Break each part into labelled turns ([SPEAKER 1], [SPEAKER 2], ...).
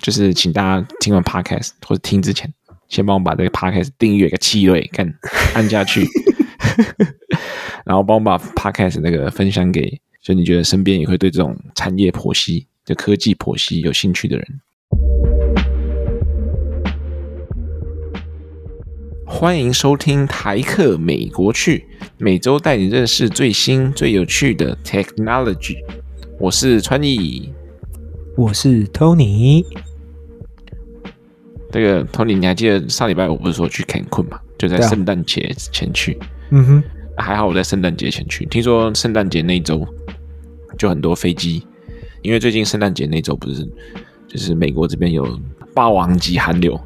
[SPEAKER 1] 就是请大家听完 podcast 或者听之前，先帮我把这个 podcast 订阅个七位，看按下去，然后帮我把 podcast 那个分享给，就你觉得身边也会对这种产业剖析、就科技剖析有兴趣的人。欢迎收听台客美国趣，每周带你认识最新最有趣的 technology。我是川艺，
[SPEAKER 2] 我是 Tony。
[SPEAKER 1] 这个 Tony，你还记得上礼拜我不是说去 Cancun 吗？就在圣诞节前去。
[SPEAKER 2] 嗯哼，
[SPEAKER 1] 还好我在圣诞节前去。听说圣诞节那一周就很多飞机，因为最近圣诞节那周不是就是美国这边有霸王级寒流。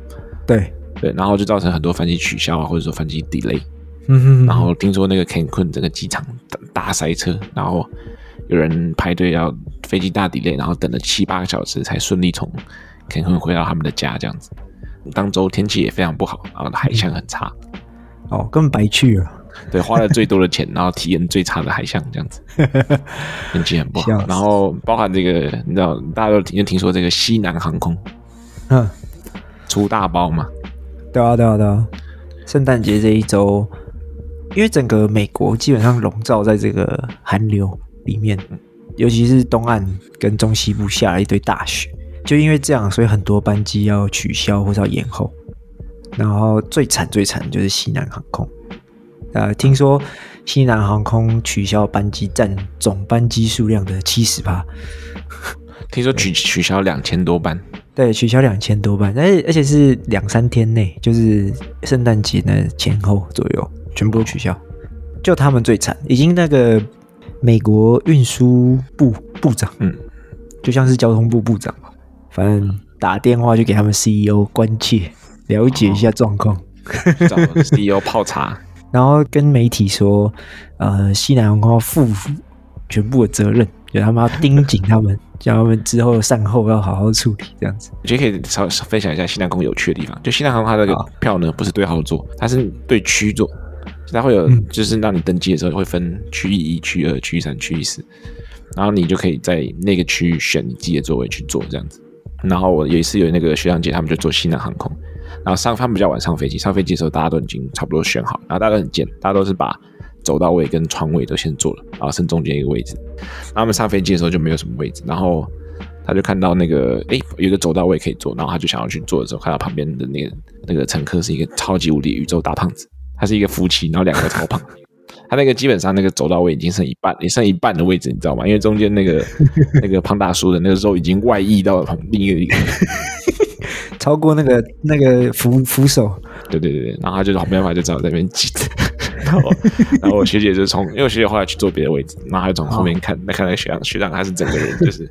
[SPEAKER 2] 对。
[SPEAKER 1] 对，然后就造成很多飞机取消啊，或者说飞机 delay。
[SPEAKER 2] 嗯哼，
[SPEAKER 1] 然后听说那个 Cancun 这个机场大塞车，然后有人排队要飞机大 delay，然后等了七八个小时才顺利从 Cancun 回到他们的家，这样子。当周天气也非常不好，然后海象很差。
[SPEAKER 2] 哦，根本白去了。
[SPEAKER 1] 对，花了最多的钱，然后体验最差的海象，这样子，天气很不好。然后包含这个，你知道，大家都听听说这个西南航空，
[SPEAKER 2] 嗯，
[SPEAKER 1] 出大包嘛。
[SPEAKER 2] 对啊，对啊，对啊！圣诞节这一周，因为整个美国基本上笼罩在这个寒流里面，尤其是东岸跟中西部下了一堆大雪，就因为这样，所以很多班机要取消或者要延后。然后最惨最惨就是西南航空，呃，听说西南航空取消班机占总班机数量的七十趴，
[SPEAKER 1] 听说取取消两千多班。
[SPEAKER 2] 对，取消两千多班，而且而且是两三天内，就是圣诞节的前后左右，全部都取消。就他们最惨，已经那个美国运输部部长，嗯，就像是交通部部长吧，反正打电话就给他们 CEO 关切，了解一下状况，
[SPEAKER 1] 找 CEO 泡茶，
[SPEAKER 2] 然后跟媒体说，呃，西南航空要负全部的责任。就他们要盯紧他们，叫他们之后善后要好好处理，这样子。
[SPEAKER 1] 我觉得可以稍微分享一下西南航空有趣的地方。就西南航空它那个票呢，不是对号座，它是对区座，它会有就是让你登机的时候会分区域一、区二、区三、区四，然后你就可以在那个区域选你自己的座位去坐这样子。然后我有一次有那个学长姐他们就坐西南航空，然后上他们比较晚上飞机，上飞机的时候大家都已经差不多选好，然后大家都很贱，大家都是把。走道位跟床位都先坐了，然后剩中间一个位置。然后他们上飞机的时候就没有什么位置，然后他就看到那个哎，有一个走道位可以坐，然后他就想要去坐的时候，看到旁边的那个那个乘客是一个超级无敌宇宙大胖子，他是一个夫妻，然后两个超胖，他那个基本上那个走道位已经剩一半，也剩一半的位置，你知道吗？因为中间那个 那个胖大叔的那个肉已经外溢到了另一个
[SPEAKER 2] 超过那个那个扶扶手。
[SPEAKER 1] 对对对对，然后他就没办法，就只好在那边挤着。然后，然后我学姐就从，因为我学姐后来去坐别的位置，然后还从后面看，那看那学长，学长他是整个人就是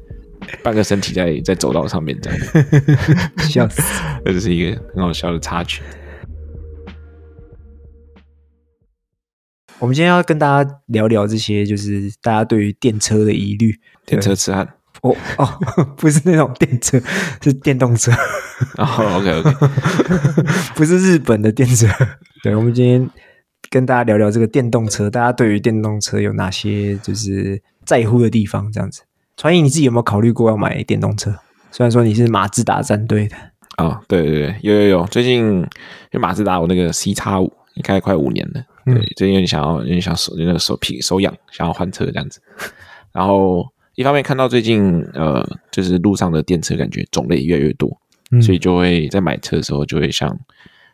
[SPEAKER 1] 半个身体在在走道上面这样，
[SPEAKER 2] 笑死，
[SPEAKER 1] 这就是一个很好笑的插曲。
[SPEAKER 2] 我们今天要跟大家聊聊这些，就是大家对于电车的疑虑，
[SPEAKER 1] 电车痴汉。
[SPEAKER 2] 哦哦，不是那种电车，是电动车。
[SPEAKER 1] 哦，OK OK，
[SPEAKER 2] 不是日本的电车。对，我们今天。跟大家聊聊这个电动车，大家对于电动车有哪些就是在乎的地方？这样子，川艺你自己有没有考虑过要买电动车？虽然说你是马自达战队的
[SPEAKER 1] 啊、哦，对对对，有有有，最近因为马自达我那个 C 叉五，你开快五年了，对，嗯、最近有点想要因为想手那个手皮手痒，想要换车这样子。然后一方面看到最近呃，就是路上的电车感觉种类越来越多，嗯、所以就会在买车的时候就会想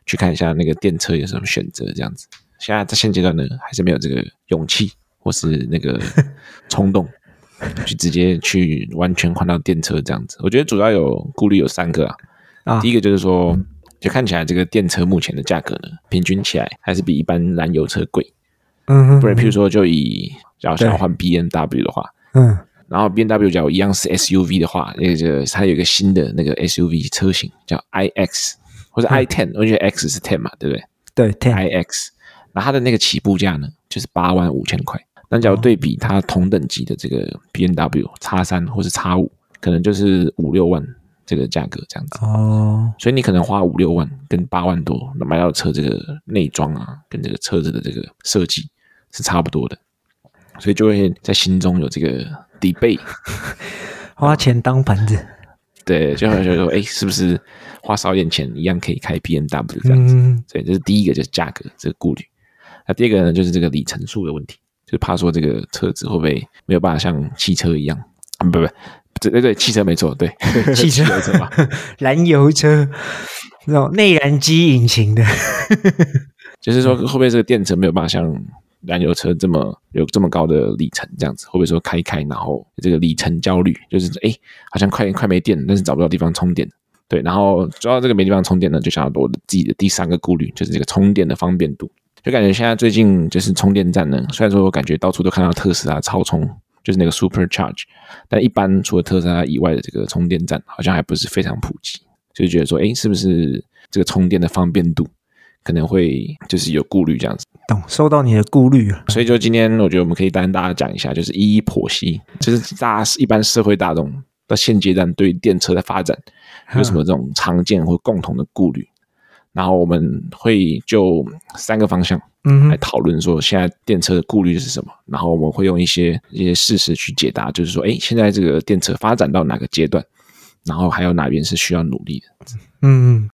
[SPEAKER 1] 去看一下那个电车有什么选择这样子。现在在现阶段呢，还是没有这个勇气或是那个 冲动，去直接去完全换到电车这样子。我觉得主要有顾虑有三个啊。啊第一个就是说，就看起来这个电车目前的价格呢，平均起来还是比一般燃油车贵。嗯哼。不然，譬如说，就以假如想要换 BMW 的话，嗯，然后 BMW 假如一样是 SUV 的话，那个它有一个新的那个 SUV 车型叫 iX 或者 I Ten，，我觉得 X 是 ten 嘛，对不对？
[SPEAKER 2] 对
[SPEAKER 1] ，Ten I X，。那它的那个起步价呢，就是八万五千块。那假如对比它同等级的这个 BMW 叉三或是叉五，可能就是五六万这个价格这样子。哦，所以你可能花五六万跟八万多买到车这个内装啊，跟这个车子的这个设计是差不多的，所以就会在心中有这个 debate，
[SPEAKER 2] 花钱当盘子。
[SPEAKER 1] 对，就会觉得说，哎，是不是花少一点钱一样可以开 BMW 这样子？
[SPEAKER 2] 嗯、
[SPEAKER 1] 对，这是第一个，就是价格这个顾虑。那第二个呢，就是这个里程数的问题，就是怕说这个车子会不会没有办法像汽车一样，不不不，对对对，汽车没错，对，
[SPEAKER 2] 对 汽车
[SPEAKER 1] 车嘛，
[SPEAKER 2] 燃油车那种内燃机引擎的，
[SPEAKER 1] 就是说会不会这个电车没有办法像燃油车这么有这么高的里程这样子？会不会说开一开，然后这个里程焦虑，就是哎，好像快快没电了，但是找不到地方充电。对，然后主要这个没地方充电呢，就想要我自己的第三个顾虑，就是这个充电的方便度。就感觉现在最近就是充电站呢，虽然说我感觉到处都看到特斯拉超充，就是那个 Super Charge，但一般除了特斯拉以外的这个充电站，好像还不是非常普及，就觉得说，哎，是不是这个充电的方便度可能会就是有顾虑这样子？
[SPEAKER 2] 懂，收到你的顾虑了。
[SPEAKER 1] 所以就今天我觉得我们可以带大家讲一下，就是一一剖析，就是大家一般社会大众到现阶段对电车的发展有什么这种常见或共同的顾虑。然后我们会就三个方向，嗯，来讨论说现在电车的顾虑是什么。然后我们会用一些一些事实去解答，就是说，哎，现在这个电车发展到哪个阶段，然后还有哪边是需要努力的。
[SPEAKER 2] 嗯，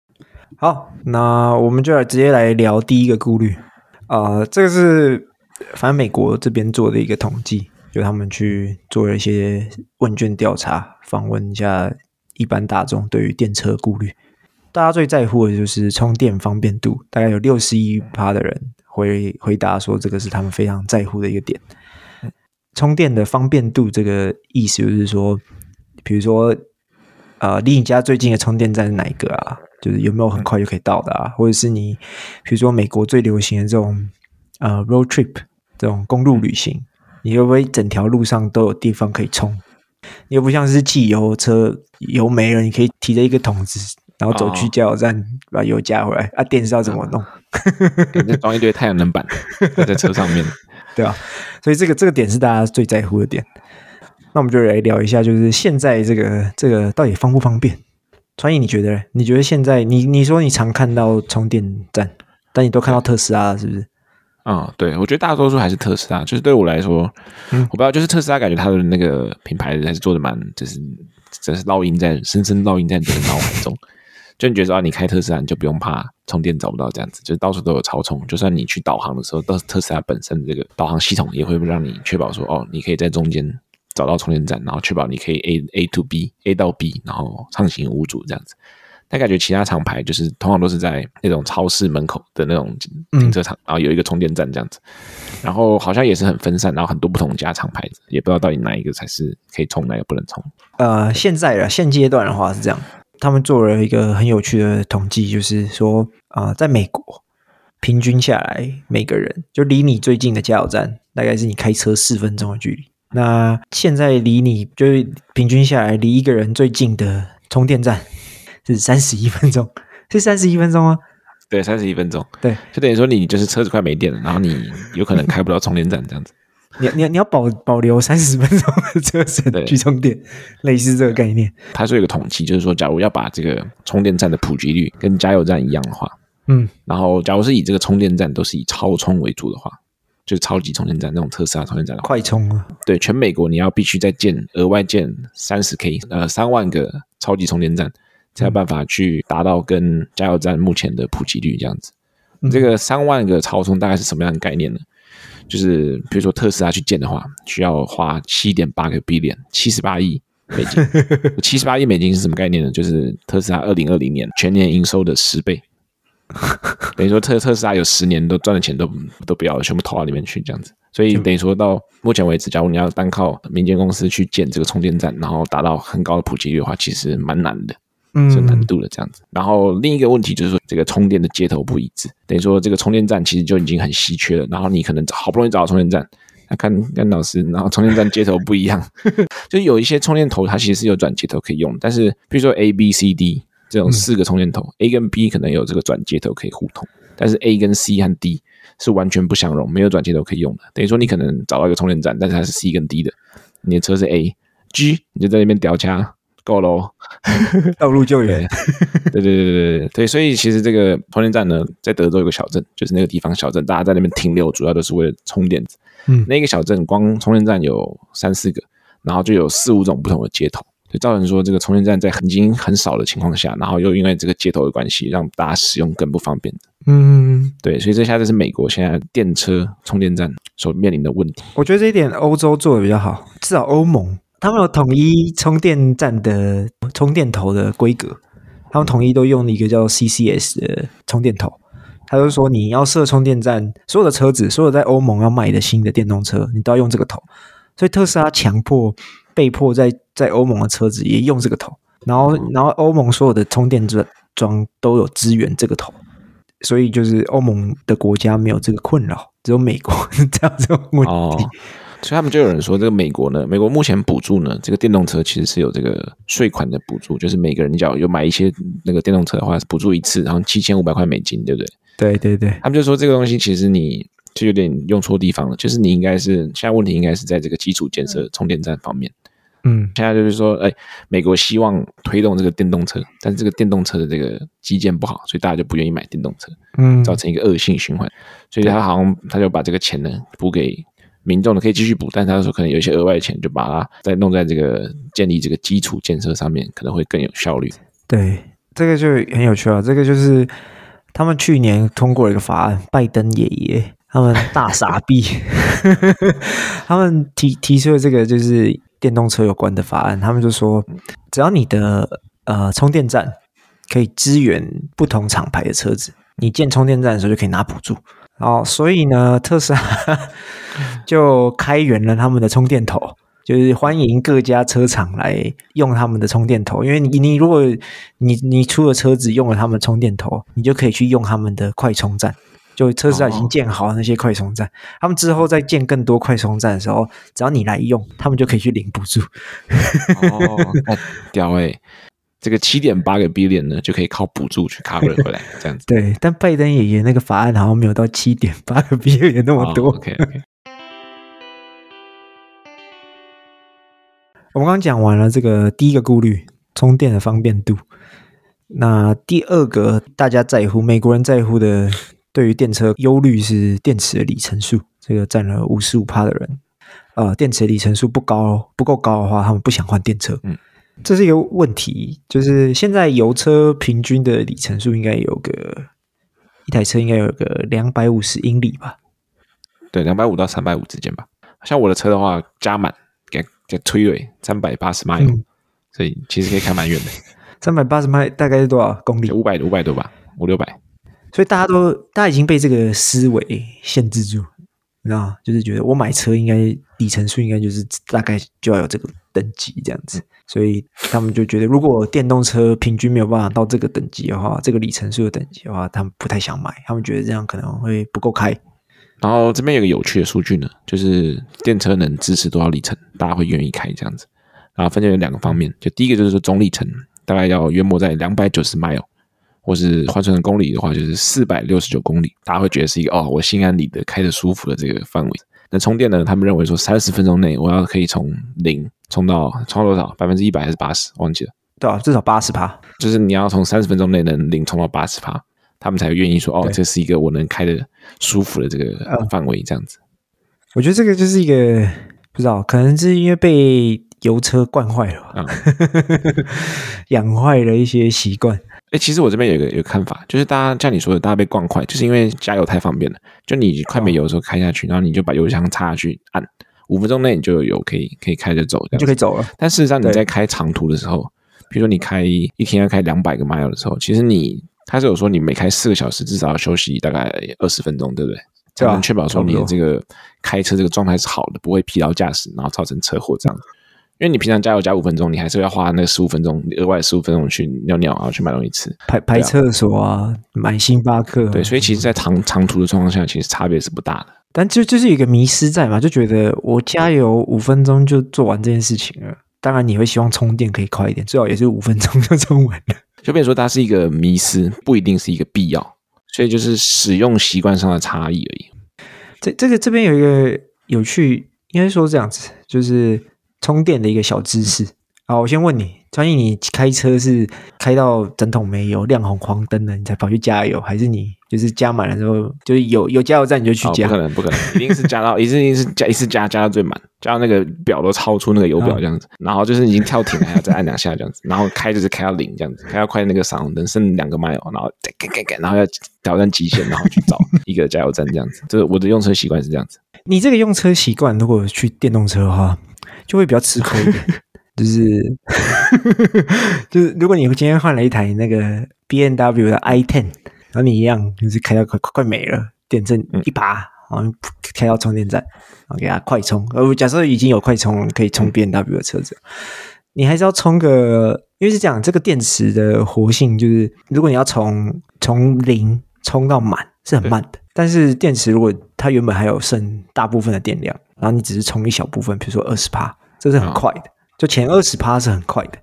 [SPEAKER 2] 好，那我们就来直接来聊第一个顾虑。呃，这个是反正美国这边做的一个统计，就他们去做了一些问卷调查，访问一下一般大众对于电车的顾虑。大家最在乎的就是充电方便度，大概有六十一趴的人回回答说，这个是他们非常在乎的一个点。充电的方便度，这个意思就是说，比如说，呃，离你家最近的充电站是哪一个啊？就是有没有很快就可以到的啊？或者是你，比如说美国最流行的这种呃 road trip 这种公路旅行，你会不会整条路上都有地方可以充？你又不像是汽油车，油没了，你可以提着一个桶子。然后走去加油站把油加回来啊！电是要怎么弄？
[SPEAKER 1] 就装一堆太阳能板 在车上面，
[SPEAKER 2] 对啊，所以这个这个点是大家最在乎的点。那我们就来聊一下，就是现在这个这个到底方不方便？传颖，你觉得？你觉得现在你你说你常看到充电站，但你都看到特斯拉了，是不是？
[SPEAKER 1] 啊、嗯，对，我觉得大多数还是特斯拉。就是对我来说，嗯，我不知道，就是特斯拉感觉它的那个品牌还是做的蛮，就是真是烙印在深深烙印在你的脑海中。就你觉得啊，你开特斯拉你就不用怕充电找不到这样子，就到处都有超充。就算你去导航的时候，到特斯拉本身的这个导航系统也会让你确保说，哦，你可以在中间找到充电站，然后确保你可以 A A to B A 到 B，然后畅行无阻这样子。但感觉其他厂牌就是通常都是在那种超市门口的那种停车场，然后有一个充电站这样子，然后好像也是很分散，然后很多不同家厂牌子，也不知道到底哪一个才是可以充，哪个不能充。
[SPEAKER 2] 呃，现在的现阶段的话是这样。他们做了一个很有趣的统计，就是说啊、呃，在美国平均下来，每个人就离你最近的加油站，大概是你开车四分钟的距离。那现在离你就是平均下来，离一个人最近的充电站是三十一分钟，是三十一分钟吗？
[SPEAKER 1] 对，三十一分钟。
[SPEAKER 2] 对，
[SPEAKER 1] 就等于说你就是车子快没电了，然后你有可能开不到充电站这样子。
[SPEAKER 2] 你你你要保保留三十分钟的车程去充电，类似这个概念。
[SPEAKER 1] 它是有一个统计，就是说，假如要把这个充电站的普及率跟加油站一样的话，
[SPEAKER 2] 嗯，
[SPEAKER 1] 然后假如是以这个充电站都是以超充为主的话，就是超级充电站那种特斯拉充电站的，
[SPEAKER 2] 快充啊，
[SPEAKER 1] 对，全美国你要必须再建额外建三十 K 呃三万个超级充电站，才有办法去达到跟加油站目前的普及率这样子。嗯、这个三万个超充大概是什么样的概念呢？就是比如说特斯拉去建的话，需要花七点八个 billion，七十八亿美金。七十八亿美金是什么概念呢？就是特斯拉二零二零年全年营收的十倍。等于说特特斯拉有十年都赚的钱都都不要了，全部投到里面去这样子。所以等于说到目前为止，假如你要单靠民间公司去建这个充电站，然后达到很高的普及率的话，其实蛮难的。是难度的这样子，嗯，然后另一个问题就是说，这个充电的接头不一致，等于说这个充电站其实就已经很稀缺了。然后你可能好不容易找到充电站，那看跟老师，然后充电站接头不一样，就有一些充电头它其实是有转接头可以用，但是比如说 A、B、C、D 这种四个充电头，嗯，A 跟 B 可能有这个转接头可以互通，但是 A 跟 C 和 D 是完全不相容，没有转接头可以用的。等于说你可能找到一个充电站，但是它是 C 跟 D 的，你的车是 A、G，你就在那边吊掐。够喽，
[SPEAKER 2] 道路救援。
[SPEAKER 1] 对对对对对对对，所以其实这个充电站呢，在德州有个小镇，就是那个地方小镇，大家在那边停留，主要都是为了充电子。嗯，那个小镇光充电站有三四个，然后就有四五种不同的接头，就造成说这个充电站在很经很少的情况下，然后又因为这个接头的关系，让大家使用更不方便。
[SPEAKER 2] 嗯，
[SPEAKER 1] 对，所以这下这是美国现在电车充电站所面临的问题。
[SPEAKER 2] 我觉得这一点欧洲做的比较好，至少欧盟他们有统一充电站的充电头的规格，他们统一都用一个叫 CCS 的充电头。他就说你要设充电站，所有的车子，所有在欧盟要卖的新的电动车，你都要用这个头。所以特斯拉强迫。被迫在在欧盟的车子也用这个头，然后然后欧盟所有的充电桩桩都有支援这个头，所以就是欧盟的国家没有这个困扰，只有美国这样这种问题。
[SPEAKER 1] 哦，所以他们就有人说，这个美国呢，美国目前补助呢，这个电动车其实是有这个税款的补助，就是每个人只要有买一些那个电动车的话，补助一次，然后七千五百块美金，对不对？
[SPEAKER 2] 对对对，
[SPEAKER 1] 他们就说这个东西其实你就有点用错地方了，就是你应该是现在问题应该是在这个基础建设充电站方面。
[SPEAKER 2] 嗯，
[SPEAKER 1] 现在就是说，哎，美国希望推动这个电动车，但是这个电动车的这个基建不好，所以大家就不愿意买电动车，
[SPEAKER 2] 嗯，
[SPEAKER 1] 造成一个恶性循环。所以他好像他就把这个钱呢补给民众的，可以继续补，但是他说可能有一些额外的钱，就把它再弄在这个建立这个基础建设上面，可能会更有效率。
[SPEAKER 2] 对，这个就很有趣啊。这个就是他们去年通过一个法案，拜登爷爷他们大傻逼，他们提提出了这个就是。电动车有关的法案，他们就说，只要你的呃充电站可以支援不同厂牌的车子，你建充电站的时候就可以拿补助。然后，所以呢，特斯拉 就开源了他们的充电头，就是欢迎各家车厂来用他们的充电头。因为你你如果你你出了车子用了他们充电头，你就可以去用他们的快充站。就特斯拉已经建好了那些快充站，哦、他们之后再建更多快充站的时候，只要你来用，他们就可以去领补助。
[SPEAKER 1] 哦，屌诶、欸、这个七点八个 billion 呢，就可以靠补助去 cover 回来，这样子。
[SPEAKER 2] 对，但拜登爷爷那个法案好像没有到七点八个 billion 那么多。
[SPEAKER 1] 哦、OK OK。
[SPEAKER 2] 我们刚刚讲完了这个第一个顾虑，充电的方便度。那第二个大家在乎，美国人在乎的。对于电车忧虑是电池的里程数，这个占了五十五趴的人，呃，电池里程数不高，不够高的话，他们不想换电车。嗯，这是一个问题，就是现在油车平均的里程数应该有个一台车应该有个两百五十英里吧？
[SPEAKER 1] 对，两百五到三百五之间吧。像我的车的话，加满给给推尾三百八十迈，所以其实可以开蛮远的。
[SPEAKER 2] 三百八十迈大概是多少公里？
[SPEAKER 1] 五百五百多吧，五六百。
[SPEAKER 2] 所以大家都，大家已经被这个思维限制住，你知道？就是觉得我买车应该里程数应该就是大概就要有这个等级这样子，所以他们就觉得，如果电动车平均没有办法到这个等级的话，这个里程数的等级的话，他们不太想买，他们觉得这样可能会不够开。
[SPEAKER 1] 然后这边有个有趣的数据呢，就是电车能支持多少里程，大家会愿意开这样子。然后分成有两个方面，就第一个就是说总里程大概要约莫在两百九十 mile。或是换算成公里的话，就是四百六十九公里，大家会觉得是一个哦，我心安理得、开得舒服的这个范围。那充电呢？他们认为说三十分钟内我要可以从零充到充多少？百分之一百还是八十？忘记了。
[SPEAKER 2] 对啊，至少八十趴。
[SPEAKER 1] 就是你要从三十分钟内能零充到八十趴，他们才愿意说哦，这是一个我能开的舒服的这个范围，这样子。
[SPEAKER 2] 我觉得这个就是一个不知道，可能是因为被油车惯坏了吧，嗯、养坏了一些习惯。
[SPEAKER 1] 哎，其实我这边有个有个看法，就是大家像你说的，大家被惯坏，就是因为加油太方便了。就你快没油的时候开下去，然后你就把油箱插下去，按五分钟内你就有油可以可以开着走，这样
[SPEAKER 2] 就可以走了。
[SPEAKER 1] 但事实上你在开长途的时候，比如说你开一天要开两百个 mile 的时候，其实你他是有说你每开四个小时至少要休息大概二十分钟，对不对？这样能确保说你的这个开车这个状态是好的，不会疲劳驾驶，然后造成车祸这样。因为你平常加油加五分钟，你还是要花那十五分钟额外十五分钟去尿尿，然后去买东西吃，
[SPEAKER 2] 排排厕所啊，买星巴克。
[SPEAKER 1] 对，所以其实，在长长途的状况下，其实差别是不大的。
[SPEAKER 2] 但就就是一个迷失在嘛，就觉得我加油五分钟就做完这件事情了。当然，你会希望充电可以快一点，最好也是五分钟就充完了。
[SPEAKER 1] 就变成说，它是一个迷失，不一定是一个必要。所以就是使用习惯上的差异而已。
[SPEAKER 2] 这这个这边有一个有趣，应该说这样子，就是。充电的一个小知识。好，我先问你，专业你开车是开到整桶没油，亮红黄灯了，你才跑去加油，还是你就是加满了之后，就是有有加油站你就去加？
[SPEAKER 1] 哦、不可能，不可能，一定是加到，一定是加一次加加到最满，加到那个表都超出那个油表这样子，哦、然后就是已经跳停了，还要再按两下这样子，然后开就是开到零这样子，开到快那个闪红灯剩两个 mile，然后然后要挑战极限，然后去找一个加油站这样子。这个我的用车习惯是这样子。
[SPEAKER 2] 你这个用车习惯，如果去电动车的话，就会比较吃亏一点。就是，就是，如果你今天换了一台那个 B N W 的 i Ten，然后你一样就是开到快快快没了，电正一拔，然后开到充电站，然后给它快充。呃，假设已经有快充可以充 B N W 的车子，你还是要充个，因为是这样，这个电池的活性就是，如果你要从从零充到满是很慢的，但是电池如果它原本还有剩大部分的电量，然后你只是充一小部分，比如说二十帕，这是很快的。就前二十帕是很快的，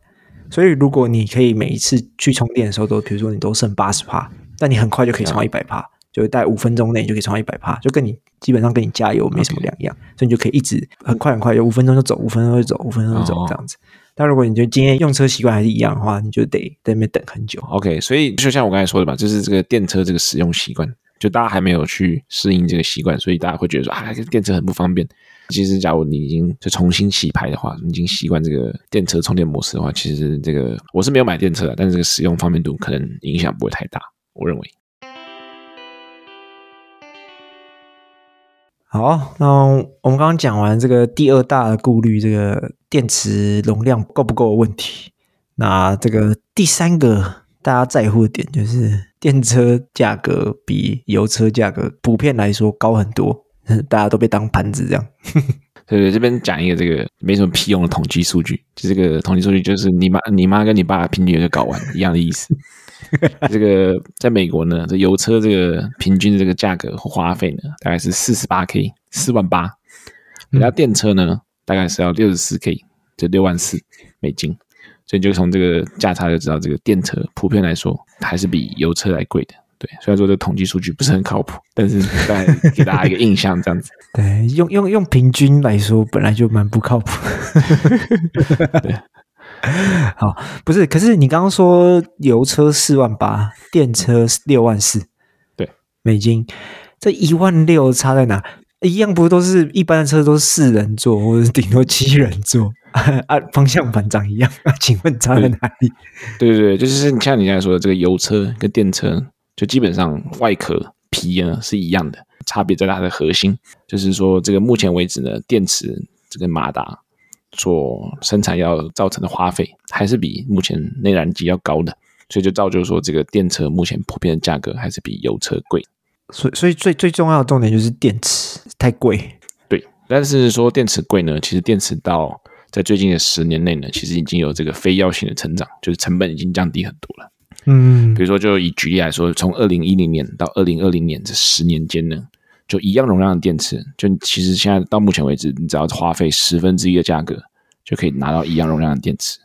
[SPEAKER 2] 所以如果你可以每一次去充电的时候都，比如说你都剩八十帕，但你很快就可以充到一百帕，就大概五分钟内就可以充到一百帕，就跟你基本上跟你加油没什么两样，所以你就可以一直很快很快，就五分钟就走，五分钟就走，五分钟就走这样子。但如果你就今天用车习惯还是一样的话，你就得在那边等很久。
[SPEAKER 1] OK，所以就像我刚才说的吧，就是这个电车这个使用习惯，就大家还没有去适应这个习惯，所以大家会觉得说啊，这电车很不方便。其实，假如你已经就重新洗牌的话，你已经习惯这个电车充电模式的话，其实这个我是没有买电车的，但是这个使用方便度可能影响不会太大，我认为。
[SPEAKER 2] 好，那我们刚刚讲完这个第二大顾虑，这个电池容量够不够的问题。那这个第三个大家在乎的点就是电车价格比油车价格普遍来说高很多。大家都被当盘子这样，
[SPEAKER 1] 对 对，这边讲一个这个没什么屁用的统计数据，就这个统计数据就是你妈你妈跟你爸平均就搞完一样的意思。这个在美国呢，这油车这个平均的这个价格和花费呢，大概是四十八 K，四万八，人家电车呢大概是要六十四 K，就六万四美金，所以就从这个价差就知道，这个电车普遍来说还是比油车来贵的。对，虽然说这个统计数据不是很靠谱，但是大概给大家一个印象，这样子。
[SPEAKER 2] 对，用用用平均来说，本来就蛮不靠谱。对，好，不是，可是你刚刚说油车四万八，电车六万四，
[SPEAKER 1] 对，
[SPEAKER 2] 美金，这一万六差在哪？一样不都是一般的车都是四人座，或者是顶多七人座 啊？方向盘长一样，请问差在哪里？
[SPEAKER 1] 对对对，就是像你刚才说的这个油车跟电车。就基本上外壳皮呢是一样的，差别在它的核心，就是说这个目前为止呢，电池这个马达所生产要造成的花费还是比目前内燃机要高的，所以就造就说这个电车目前普遍的价格还是比油车贵。
[SPEAKER 2] 所以所以最最重要的重点就是电池太贵。
[SPEAKER 1] 对，但是说电池贵呢，其实电池到在最近的十年内呢，其实已经有这个非要性的成长，就是成本已经降低很多了。
[SPEAKER 2] 嗯，
[SPEAKER 1] 比如说，就以举例来说，从二零一零年到二零二零年这十年间呢，就一样容量的电池，就其实现在到目前为止，你只要花费十分之一的价格，就可以拿到一样容量的电池。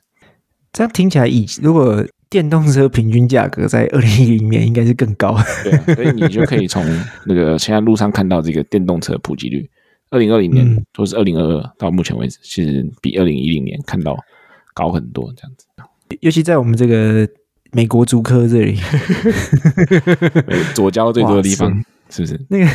[SPEAKER 2] 这样听起来，以如果电动车平均价格在二零一零年应该是更高。
[SPEAKER 1] 对啊，所以你就可以从那个现在路上看到这个电动车普及率，二零二零年或是二零二二到目前为止，其实比二零一零年看到高很多，这样子。
[SPEAKER 2] 尤其在我们这个。美国竹科这里，
[SPEAKER 1] 左胶最多的地方是不是？
[SPEAKER 2] 那个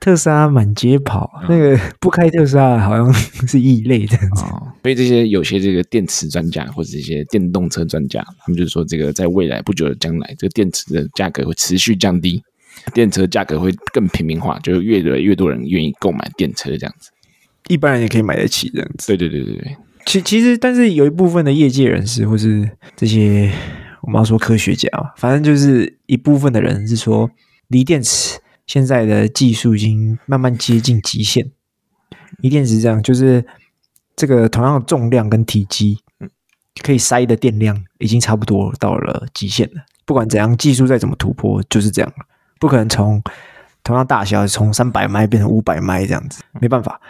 [SPEAKER 2] 特斯拉满街跑，嗯、那个不开特斯拉好像是异类这样子。
[SPEAKER 1] 哦、所以这些有些这个电池专家或者一些电动车专家，他们就是说，这个在未来不久的将来，这个电池的价格会持续降低，电车价格会更平民化，就越来越多人愿意购买电车这样子，
[SPEAKER 2] 一般人也可以买得起这样子。
[SPEAKER 1] 对对对对对。
[SPEAKER 2] 其其实，但是有一部分的业界人士或是这些。我们要说科学家，反正就是一部分的人是说，锂电池现在的技术已经慢慢接近极限。锂电池这样，就是这个同样的重量跟体积，可以塞的电量已经差不多到了极限了。不管怎样，技术再怎么突破，就是这样了，不可能从同样大小从三百迈变成五百迈这样子，没办法。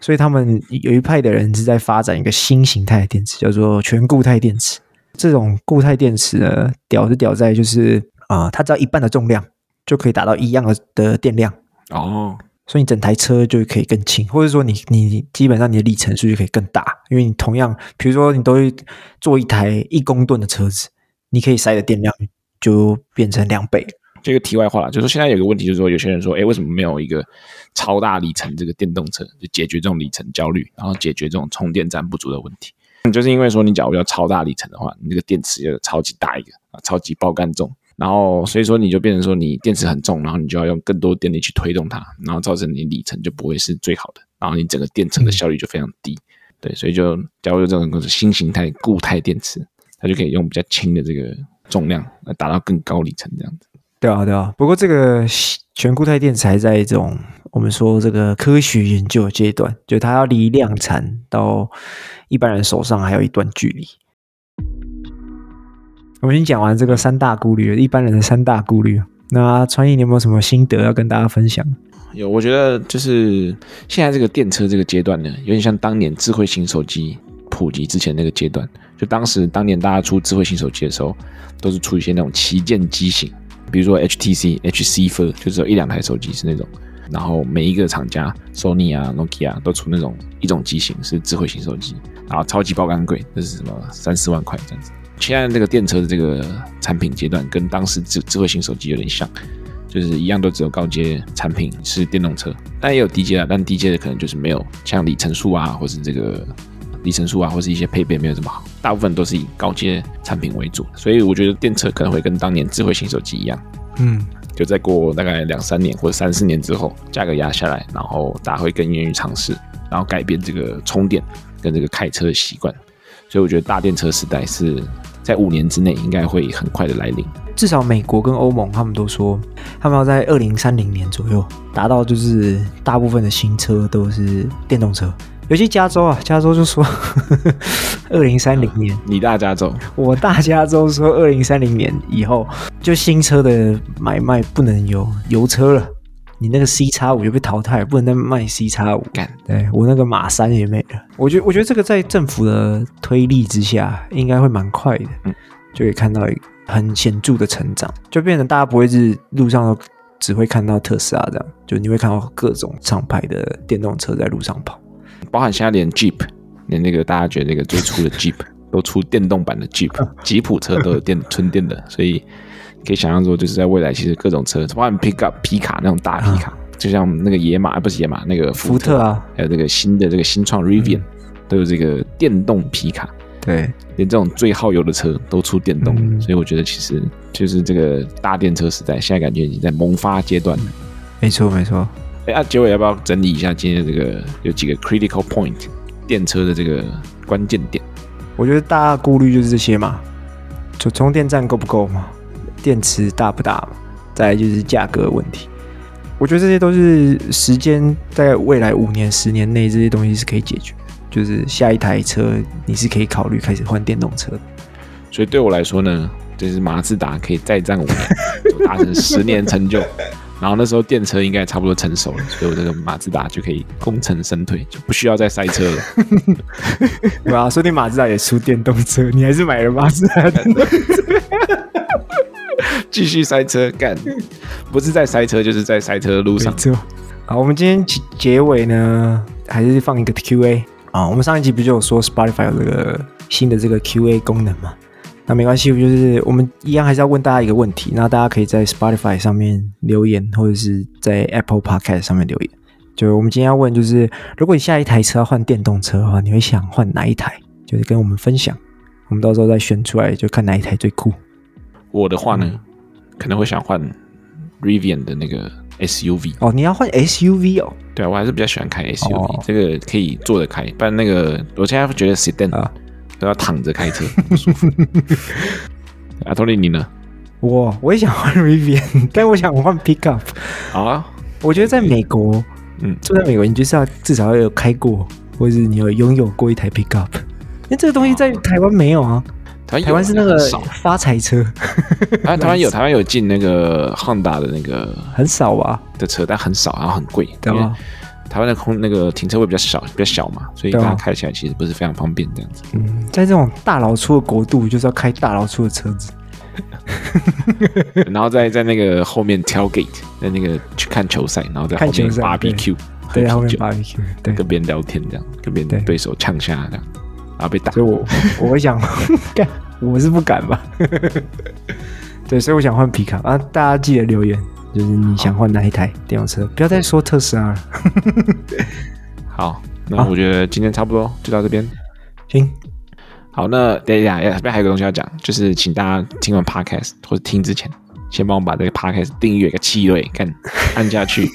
[SPEAKER 2] 所以他们有一派的人是在发展一个新形态的电池，叫做全固态电池。这种固态电池呢，屌是屌在就是啊、它只要一半的重量就可以达到一样的的电量
[SPEAKER 1] 哦。
[SPEAKER 2] 所以你整台车就可以更轻，或者说你你基本上你的里程数就可以更大，因为你同样，比如说你都做一台一公吨的车子，你可以塞的电量就变成两倍。
[SPEAKER 1] 这个题外话了，就是说现在有个问题，就是说有些人说，哎，为什么没有一个超大里程这个电动车，就解决这种里程焦虑，然后解决这种充电站不足的问题？就是因为说你假如要超大里程的话，你这个电池要超级大一个啊，超级爆干重。然后，所以说你就变成说，你电池很重，然后你就要用更多电力去推动它，然后造成你里程就不会是最好的，然后你整个电车的效率就非常低。对，所以就假如有这种就是新形态固态电池，它就可以用比较轻的这个重量来达到更高里程这样子。
[SPEAKER 2] 对啊，对啊。不过这个全固态电池还在一种我们说这个科学研究的阶段，就它要离量产到一般人手上还有一段距离。我们已经讲完这个三大顾虑，一般人的三大顾虑。那传毅，你有没有什么心得要跟大家分享？
[SPEAKER 1] 有，我觉得就是现在这个电车这个阶段呢，有点像当年智慧型手机普及之前那个阶段。就当时当年大家出智慧型手机的时候，都是出一些那种旗舰机型，比如说 HTC、HC Fold，就只有一两台手机是那种。然后每一个厂家，Sony 啊、Nokia 都出那种一种机型是智慧型手机，然后超级爆肝贵，这是什么三四万块这样子。现在这个电车的这个产品阶段，跟当时智智慧型手机有点像，就是一样都只有高阶产品是电动车，但也有低阶的，但低阶的可能就是没有像里程数啊，或是这个里程数啊，或是一些配备没有这么好，大部分都是以高阶产品为主，所以我觉得电车可能会跟当年智慧型手机一样，嗯，就再过大概两三年或者三四年之后，价格压下来，然后大家会更愿意尝试，然后改变这个充电跟这个开车的习惯，所以我觉得大电车时代是。在五年之内，应该会很快的来临。
[SPEAKER 2] 至少美国跟欧盟，他们都说，他们要在二零三零年左右达到，就是大部分的新车都是电动车。尤其加州啊，加州就说 二零三零年，
[SPEAKER 1] 你大加州，
[SPEAKER 2] 我大加州说二零三零年以后，就新车的买卖不能有油车了。你那个 C 叉五就被淘汰，不能再卖 C 叉五。干，对我那个马三也没了。我觉得，我觉得这个在政府的推力之下，应该会蛮快的，嗯，就可以看到一个很显著的成长，就变成大家不会是路上都只会看到特斯拉这样，就你会看到各种厂牌的电动车在路上跑，
[SPEAKER 1] 包含现在连 Jeep，连那个大家觉得那个最初的 Jeep 都出电动版的 Jeep，吉普车都有电 纯电的，所以。可以想象说，就是在未来，其实各种车，包含 Pickup 皮卡那种大皮卡，啊、就像那个野马，不是野马，那个福特，啊，还有这个新的这个新创 Rivian，、嗯、都有这个电动皮卡。对，连这种最耗油的车都出电动，嗯、所以我觉得其实就是这个大电车时代，现在感觉已经在萌发阶段
[SPEAKER 2] 了。没错，没错。
[SPEAKER 1] 哎，啊，结尾要不要整理一下今天这个有几个 critical point 电车的这个关键点？
[SPEAKER 2] 我觉得大家顾虑就是这些嘛，就充电站够不够嘛？电池大不大嘛？再来就是价格问题，我觉得这些都是时间在未来五年、十年内这些东西是可以解决的。就是下一台车你是可以考虑开始换电动车的。
[SPEAKER 1] 所以对我来说呢，就是马自达可以再战五年，就达成十年成就。然后那时候电车应该差不多成熟了，所以我这个马自达就可以功成身退，就不需要再塞车了。
[SPEAKER 2] 对啊，说不定马自达也出电动车，你还是买了马自达的。
[SPEAKER 1] 继续塞车干，不是在塞车，就是在塞车的路上。
[SPEAKER 2] 好，我们今天结结尾呢，还是放一个 Q&A 啊。我们上一集不就有说 Spotify 有这个新的这个 Q&A 功能嘛？那没关系，就是我们一样还是要问大家一个问题。那大家可以在 Spotify 上面留言，或者是在 Apple Podcast 上面留言。就我们今天要问，就是如果你下一台车要换电动车的话，你会想换哪一台？就是跟我们分享，我们到时候再选出来，就看哪一台最酷。
[SPEAKER 1] 我的话呢？嗯可能会想换 Rivian 的那个 SUV
[SPEAKER 2] 哦，你要换 SUV 哦？
[SPEAKER 1] 对啊，我还是比较喜欢开 SUV，、哦、这个可以坐得开。不然那个我现在觉得 Sedan 啊都要躺着开车 不舒服。阿托尼，你呢？
[SPEAKER 2] 我我也想换 Rivian，但我想换 Pickup。
[SPEAKER 1] 好啊，
[SPEAKER 2] 我觉得在美国，嗯，住在美国，你就是要至少要有开过，或者是你有拥有过一台 Pickup，因为这个东西在台湾没有啊。台湾是那个发财车，
[SPEAKER 1] 台湾有台湾有进那个 Honda 的那个
[SPEAKER 2] 很少吧
[SPEAKER 1] 的车，但很少，然后很贵，对吧？台湾的空那个停车位比较小，比较小嘛，所以大家开起来其实不是非常方便这样子。
[SPEAKER 2] 嗯，在这种大老粗的国度，就是要开大老粗的车子，
[SPEAKER 1] 然后在在那个后面 tailgate，在那个去看球赛，然后在后面 barbecue，
[SPEAKER 2] 对，后面 barbecue，对，
[SPEAKER 1] 跟别人聊天这样，跟别人对手呛下这样，然后被打。
[SPEAKER 2] 所以我我会想 干，我是不敢吧。对，所以我想换皮卡啊！大家记得留言，就是你想换哪一台电动车，不要再说特斯拉了。
[SPEAKER 1] 好，那我觉得今天差不多就到这边。
[SPEAKER 2] 行，
[SPEAKER 1] 好，那等一下，这边还有个东西要讲，就是请大家听完 podcast 或者听之前，先帮我把这个 podcast 订阅个七位，看按下去，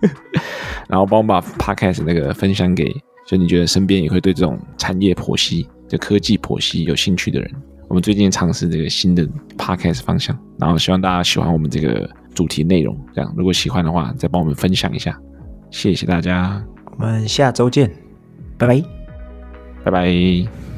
[SPEAKER 1] 然后帮我把 podcast 那个分享给，就你觉得身边也会对这种产业剖析、就科技剖析有兴趣的人。我们最近尝试这个新的 podcast 方向，然后希望大家喜欢我们这个主题内容。这样，如果喜欢的话，再帮我们分享一下，谢谢大家。
[SPEAKER 2] 我们下周见，拜拜。
[SPEAKER 1] 拜拜。